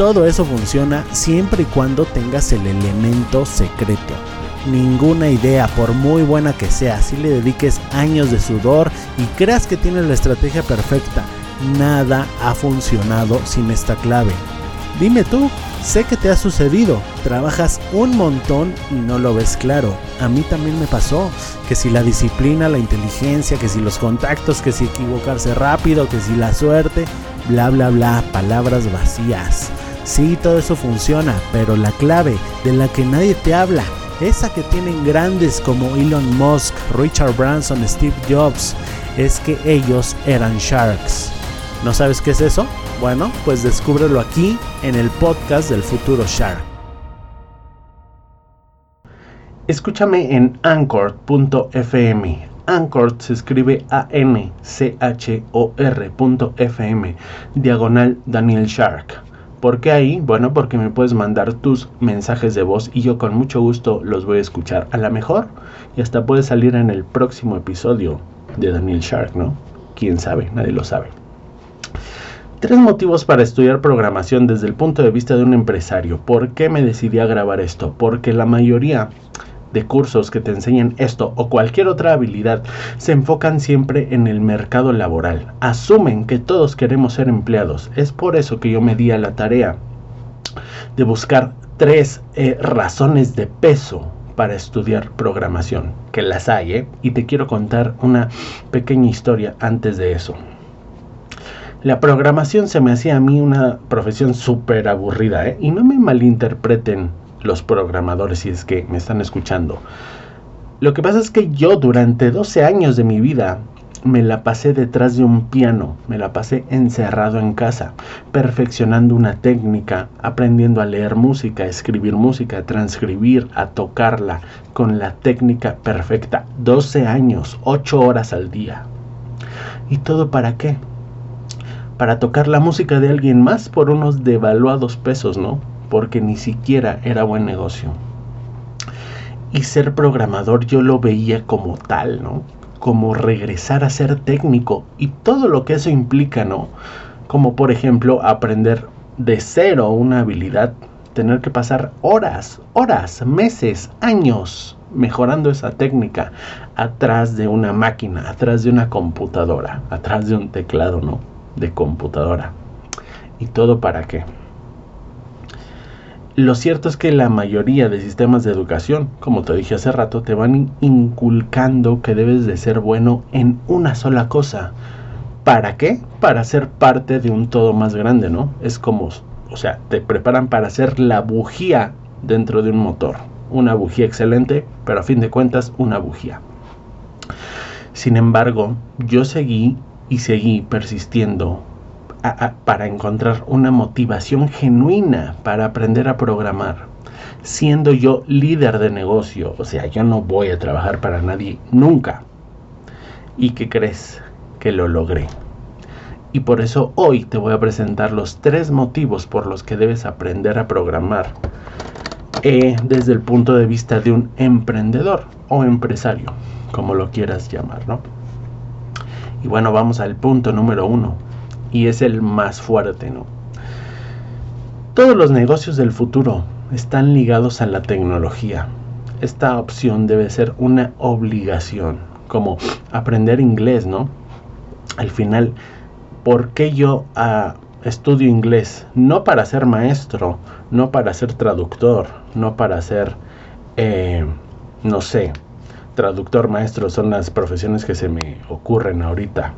todo eso funciona siempre y cuando tengas el elemento secreto ninguna idea, por muy buena que sea, si le dediques años de sudor y creas que tienes la estrategia perfecta, nada ha funcionado sin esta clave. Dime tú, sé que te ha sucedido, trabajas un montón y no lo ves claro. A mí también me pasó, que si la disciplina, la inteligencia, que si los contactos, que si equivocarse rápido, que si la suerte, bla bla bla, palabras vacías. Sí, todo eso funciona, pero la clave de la que nadie te habla esa que tienen grandes como Elon Musk, Richard Branson, Steve Jobs, es que ellos eran sharks. ¿No sabes qué es eso? Bueno, pues descúbrelo aquí en el podcast del futuro Shark. Escúchame en anchor.fm. Anchor se escribe A-N-C-H-O-R.fm, diagonal Daniel Shark. ¿Por qué ahí? Bueno, porque me puedes mandar tus mensajes de voz y yo con mucho gusto los voy a escuchar. A la mejor y hasta puede salir en el próximo episodio de Daniel Shark, ¿no? Quién sabe, nadie lo sabe. Tres motivos para estudiar programación desde el punto de vista de un empresario. ¿Por qué me decidí a grabar esto? Porque la mayoría de cursos que te enseñen esto o cualquier otra habilidad se enfocan siempre en el mercado laboral. Asumen que todos queremos ser empleados. Es por eso que yo me di a la tarea de buscar tres eh, razones de peso para estudiar programación, que las hay, ¿eh? y te quiero contar una pequeña historia antes de eso. La programación se me hacía a mí una profesión súper aburrida, ¿eh? y no me malinterpreten los programadores si es que me están escuchando. Lo que pasa es que yo durante 12 años de mi vida me la pasé detrás de un piano, me la pasé encerrado en casa, perfeccionando una técnica, aprendiendo a leer música, a escribir música, a transcribir, a tocarla con la técnica perfecta. 12 años, 8 horas al día. ¿Y todo para qué? Para tocar la música de alguien más por unos devaluados pesos, ¿no? Porque ni siquiera era buen negocio. Y ser programador yo lo veía como tal, ¿no? Como regresar a ser técnico y todo lo que eso implica, ¿no? Como por ejemplo aprender de cero una habilidad, tener que pasar horas, horas, meses, años mejorando esa técnica atrás de una máquina, atrás de una computadora, atrás de un teclado, ¿no? De computadora. ¿Y todo para qué? Lo cierto es que la mayoría de sistemas de educación, como te dije hace rato, te van inculcando que debes de ser bueno en una sola cosa. ¿Para qué? Para ser parte de un todo más grande, ¿no? Es como, o sea, te preparan para ser la bujía dentro de un motor. Una bujía excelente, pero a fin de cuentas una bujía. Sin embargo, yo seguí y seguí persistiendo para encontrar una motivación genuina para aprender a programar. Siendo yo líder de negocio, o sea, yo no voy a trabajar para nadie nunca. ¿Y qué crees? Que lo logré. Y por eso hoy te voy a presentar los tres motivos por los que debes aprender a programar eh, desde el punto de vista de un emprendedor o empresario, como lo quieras llamar, ¿no? Y bueno, vamos al punto número uno y es el más fuerte, ¿no? Todos los negocios del futuro están ligados a la tecnología. Esta opción debe ser una obligación, como aprender inglés, ¿no? Al final, ¿por qué yo ah, estudio inglés? No para ser maestro, no para ser traductor, no para ser, eh, no sé, traductor, maestro, son las profesiones que se me ocurren ahorita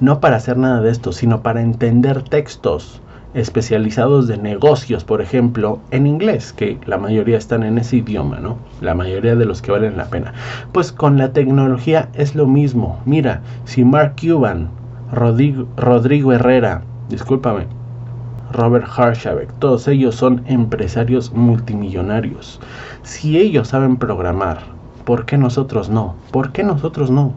no para hacer nada de esto, sino para entender textos especializados de negocios, por ejemplo, en inglés, que la mayoría están en ese idioma, ¿no? La mayoría de los que valen la pena. Pues con la tecnología es lo mismo. Mira, si Mark Cuban, Rodrigo, Rodrigo Herrera, discúlpame, Robert Harshavek, todos ellos son empresarios multimillonarios. Si ellos saben programar, ¿Por qué nosotros no? ¿Por qué nosotros no?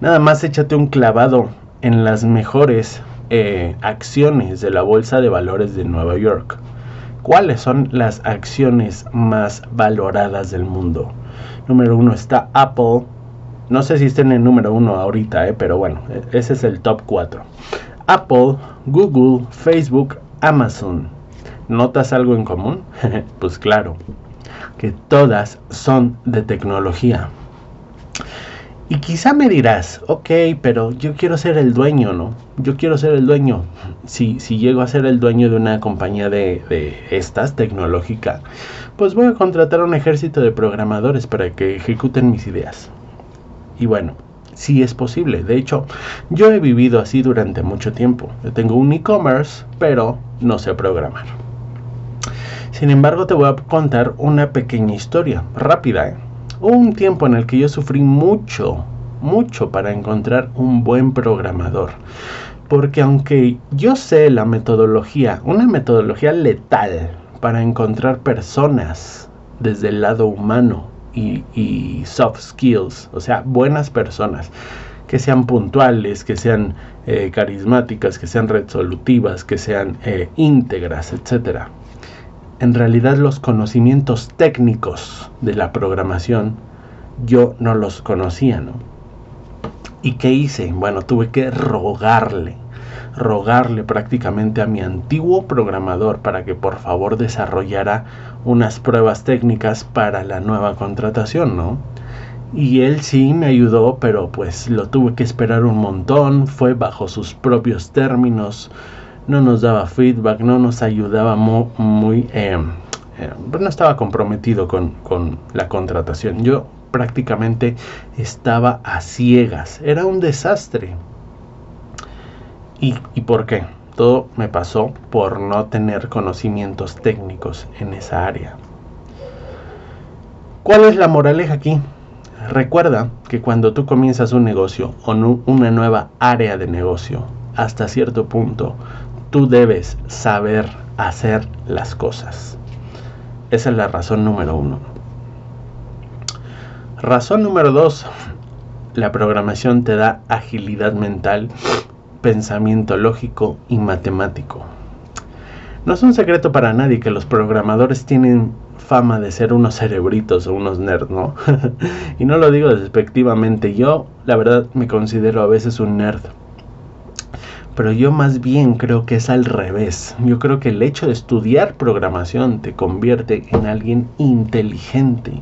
Nada más échate un clavado en las mejores eh, acciones de la Bolsa de Valores de Nueva York. ¿Cuáles son las acciones más valoradas del mundo? Número uno está Apple. No sé si está en el número uno ahorita, eh, pero bueno, e-, ese es el top 4. Apple, Google, Facebook, Amazon. ¿Notas algo en común? pues claro, que todas son de tecnología. Y quizá me dirás, ok, pero yo quiero ser el dueño, ¿no? Yo quiero ser el dueño. Si, si llego a ser el dueño de una compañía de, de estas, tecnológica, pues voy a contratar un ejército de programadores para que ejecuten mis ideas. Y bueno, sí es posible. De hecho, yo he vivido así durante mucho tiempo. Yo tengo un e-commerce, pero no sé programar. Sin embargo, te voy a contar una pequeña historia, rápida, ¿eh? Un tiempo en el que yo sufrí mucho, mucho para encontrar un buen programador. Porque aunque yo sé la metodología, una metodología letal para encontrar personas desde el lado humano y, soft skills, o sea, buenas personas, que sean puntuales, que sean eh, carismáticas, que sean resolutivas, que sean eh, íntegras, etcétera en realidad los conocimientos técnicos de la programación yo no los conocía, ¿no? ¿Y qué hice? Bueno, tuve que rogarle, rogarle prácticamente a mi antiguo programador para que por favor desarrollara unas pruebas técnicas para la nueva contratación, ¿no? Y él sí me ayudó, pero pues lo tuve que esperar un montón, fue bajo sus propios términos, no nos daba feedback, no nos ayudaba muy, eh, eh, no estaba comprometido con, la contratación. Yo prácticamente estaba a ciegas, era un desastre. ¿Y, ¿Y por qué? Todo me pasó por no tener conocimientos técnicos en esa área. ¿Cuál es la moraleja aquí? Recuerda que cuando tú comienzas un negocio o una nueva área de negocio, hasta cierto punto tú debes saber hacer las cosas. Esa es la razón número uno. Razón número dos, la programación te da agilidad mental, pensamiento lógico y matemático. No es un secreto para nadie que los programadores tienen fama de ser unos cerebritos o unos nerds, ¿no? y no lo digo despectivamente, yo la verdad me considero a veces un nerd pero yo más bien creo que es al revés. Yo creo que el hecho de estudiar programación te convierte en alguien inteligente.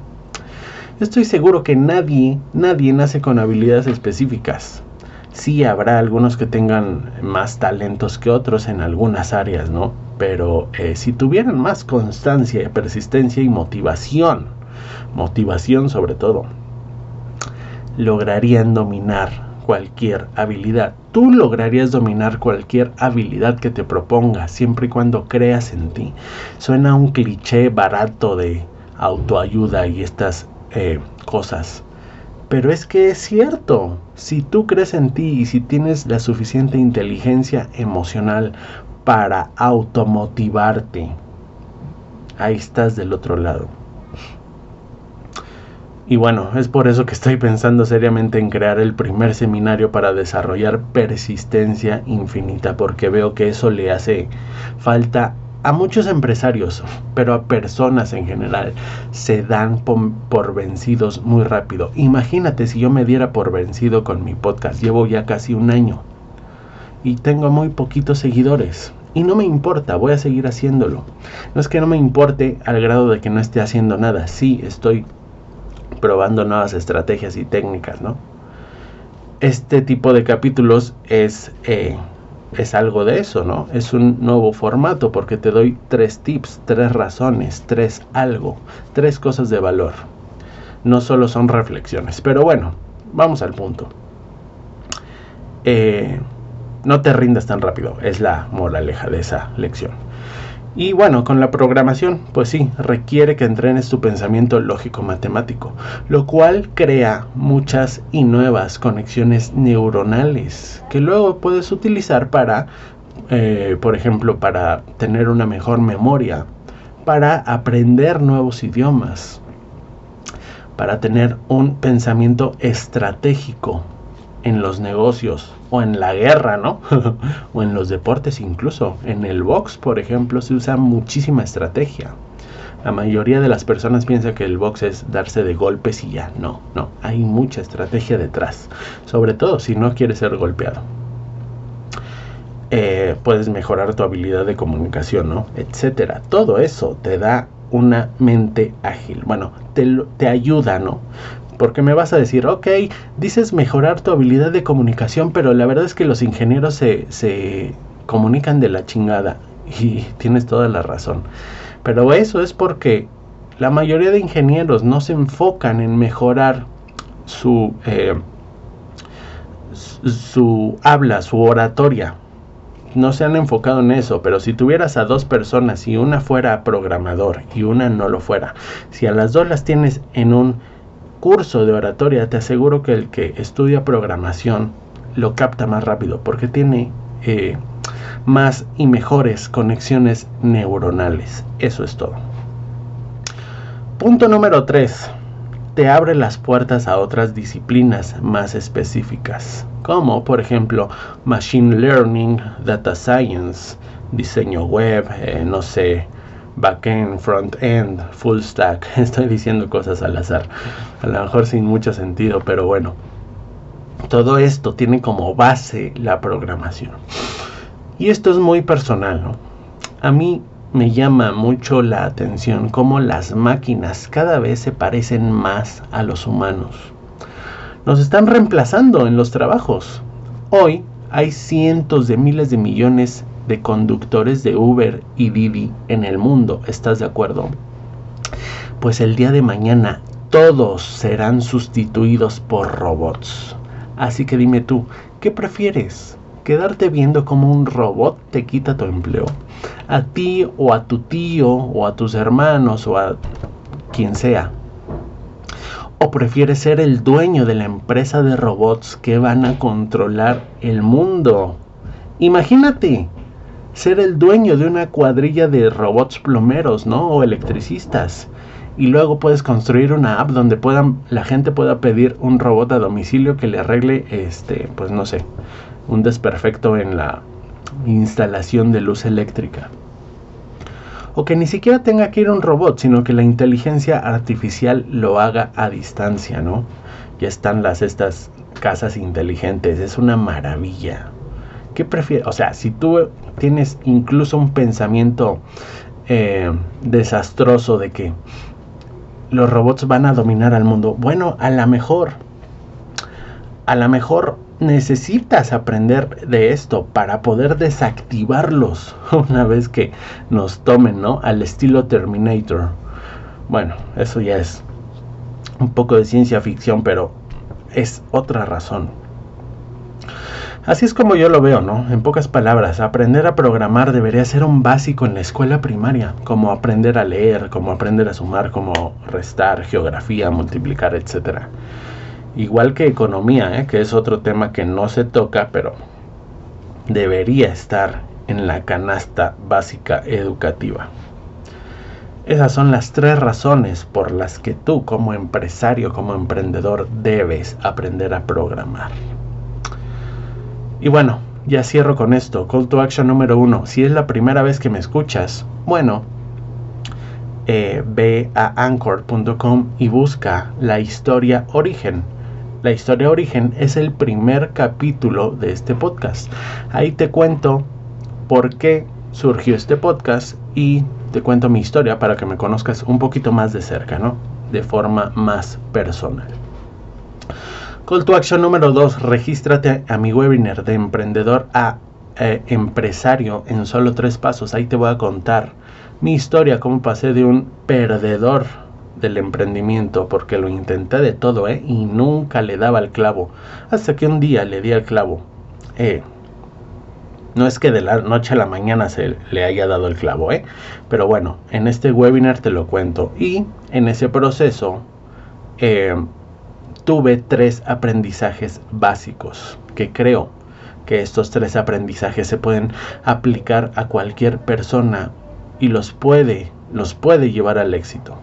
Estoy seguro que nadie, nadie nace con habilidades específicas. Sí habrá algunos que tengan más talentos que otros en algunas áreas, ¿no? Pero eh, si tuvieran más constancia, persistencia y motivación, motivación sobre todo, lograrían dominar cualquier habilidad. Tú lograrías dominar cualquier habilidad que te propongas siempre y cuando creas en ti. Suena un cliché barato de autoayuda y estas eh, cosas. Pero es que es cierto, si tú crees en ti y si tienes la suficiente inteligencia emocional para automotivarte, ahí estás del otro lado. Y bueno, es por eso que estoy pensando seriamente en crear el primer seminario para desarrollar persistencia infinita, porque veo que eso le hace falta a muchos empresarios, pero a personas en general, se dan por, vencidos muy rápido. Imagínate si yo me diera por vencido con mi podcast, llevo ya casi un año y tengo muy poquitos seguidores. Y no me importa, voy a seguir haciéndolo. No es que no me importe al grado de que no esté haciendo nada, sí estoy probando nuevas estrategias y técnicas, ¿no? Este tipo de capítulos es, eh, es algo de eso, ¿no? Es un nuevo formato porque te doy tres tips, tres razones, tres algo, tres cosas de valor. No solo son reflexiones, pero bueno, vamos al punto. Eh, no te rindas tan rápido, es la moraleja de esa lección. Y bueno, con la programación, pues sí, requiere que entrenes tu pensamiento lógico-matemático, lo cual crea muchas y nuevas conexiones neuronales que luego puedes utilizar para, eh, por ejemplo, para tener una mejor memoria, para aprender nuevos idiomas, para tener un pensamiento estratégico en los negocios o en la guerra, ¿no? o en los deportes incluso. En el box, por ejemplo, se usa muchísima estrategia. La mayoría de las personas piensa que el box es darse de golpes y ya. No, no. Hay mucha estrategia detrás. Sobre todo si no quieres ser golpeado. Eh, puedes mejorar tu habilidad de comunicación, ¿no? Etcétera. Todo eso te da una mente ágil. Bueno, te, te ayuda, ¿no? Porque me vas a decir, ok, dices mejorar tu habilidad de comunicación, pero la verdad es que los ingenieros se, se comunican de la chingada. Y tienes toda la razón. Pero eso es porque la mayoría de ingenieros no se enfocan en mejorar su, eh, su habla, su oratoria. No se han enfocado en eso, pero si tuvieras a dos personas y una fuera programador y una no lo fuera, si a las dos las tienes en un curso de oratoria, te aseguro que el que estudia programación lo capta más rápido porque tiene eh, más y mejores conexiones neuronales. Eso es todo. Punto número 3. Te abre las puertas a otras disciplinas más específicas, como por ejemplo Machine Learning, Data Science, diseño web, eh, no sé, backend, front-end, full stack. Estoy diciendo cosas al azar, a lo mejor sin mucho sentido, pero bueno. Todo esto tiene como base la programación. Y esto es muy personal, ¿no? A mí me llama mucho la atención cómo las máquinas cada vez se parecen más a los humanos. Nos están reemplazando en los trabajos. Hoy hay cientos de miles de millones de conductores de Uber y Didi en el mundo. ¿Estás de acuerdo? Pues el día de mañana todos serán sustituidos por robots. Así que dime tú, ¿qué prefieres? quedarte viendo como un robot te quita tu empleo. A ti o a tu tío o a tus hermanos o a quien sea. ¿O prefieres ser el dueño de la empresa de robots que van a controlar el mundo? Imagínate ser el dueño de una cuadrilla de robots plomeros, ¿no? O electricistas. Y luego puedes construir una app donde puedan, la gente pueda pedir un robot a domicilio que le arregle, este, pues no sé, un desperfecto en la instalación de luz eléctrica. O que ni siquiera tenga que ir un robot, sino que la inteligencia artificial lo haga a distancia, ¿no? Ya están las estas casas inteligentes, es una maravilla. ¿Qué prefieres? O sea, si tú tienes incluso un pensamiento eh, desastroso de que los robots van a dominar al mundo, bueno, a lo mejor, a lo mejor necesitas aprender de esto para poder desactivarlos una vez que nos tomen, ¿no? Al estilo Terminator. Bueno, eso ya es un poco de ciencia ficción, pero es otra razón. Así es como yo lo veo, ¿no? En pocas palabras, aprender a programar debería ser un básico en la escuela primaria, como aprender a leer, como aprender a sumar, como restar, geografía, multiplicar, etcétera. Igual que economía, ¿eh? que es otro tema que no se toca, pero debería estar en la canasta básica educativa. Esas son las tres razones por las que tú como empresario, como emprendedor, debes aprender a programar. Y bueno, ya cierro con esto. Call to action número uno. Si es la primera vez que me escuchas, bueno, eh, ve a anchor.com y busca la historia origen la historia origen es el primer capítulo de este podcast. Ahí te cuento por qué surgió este podcast y te cuento mi historia para que me conozcas un poquito más de cerca, ¿no? De forma más personal. Call to action número 2. Regístrate a mi webinar de emprendedor a eh, empresario en solo tres pasos. Ahí te voy a contar mi historia, cómo pasé de un perdedor del emprendimiento porque lo intenté de todo, ¿eh? Y nunca le daba el clavo. Hasta que un día le di el clavo. Eh, no es que de la noche a la mañana se le haya dado el clavo, ¿eh? Pero bueno, en este webinar te lo cuento. Y en ese proceso eh, tuve tres aprendizajes básicos que creo que estos tres aprendizajes se pueden aplicar a cualquier persona y los puede, los puede llevar al éxito.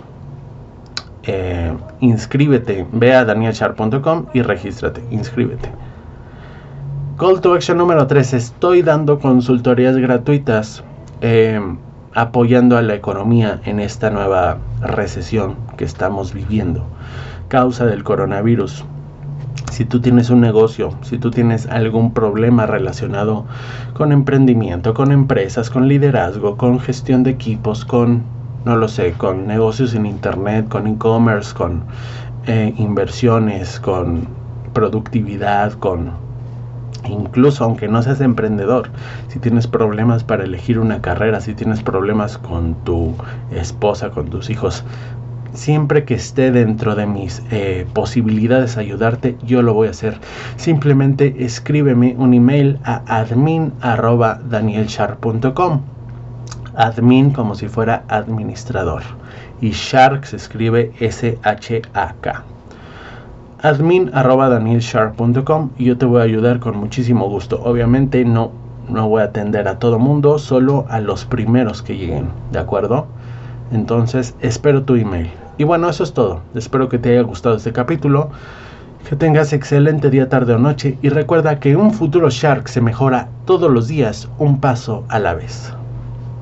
eh, inscríbete, ve a danielsharp.com y regístrate, inscríbete. Call to action número 3. Estoy dando consultorías gratuitas eh, apoyando a la economía en esta nueva recesión que estamos viviendo, causa del coronavirus. Si tú tienes un negocio, si tú tienes algún problema relacionado con emprendimiento, con empresas, con liderazgo, con gestión de equipos, con, no lo sé, con negocios en internet, con e-commerce, con eh, inversiones, con productividad, con incluso aunque no seas emprendedor, si tienes problemas para elegir una carrera, si tienes problemas con tu esposa, con tus hijos, siempre que esté dentro de mis eh, posibilidades ayudarte, yo lo voy a hacer. Simplemente escríbeme un email a admin.danielshark.com. Admin como si fuera administrador. Y Shark se escribe S-H-A-K admin y yo te voy a ayudar con muchísimo gusto. Obviamente no, no voy a atender a todo mundo, solo a los primeros que lleguen, ¿de acuerdo? Entonces espero tu email. Y bueno, eso es todo. Espero que te haya gustado este capítulo. Que tengas excelente día, tarde o noche y recuerda que un futuro Shark se mejora todos los días un paso a la vez.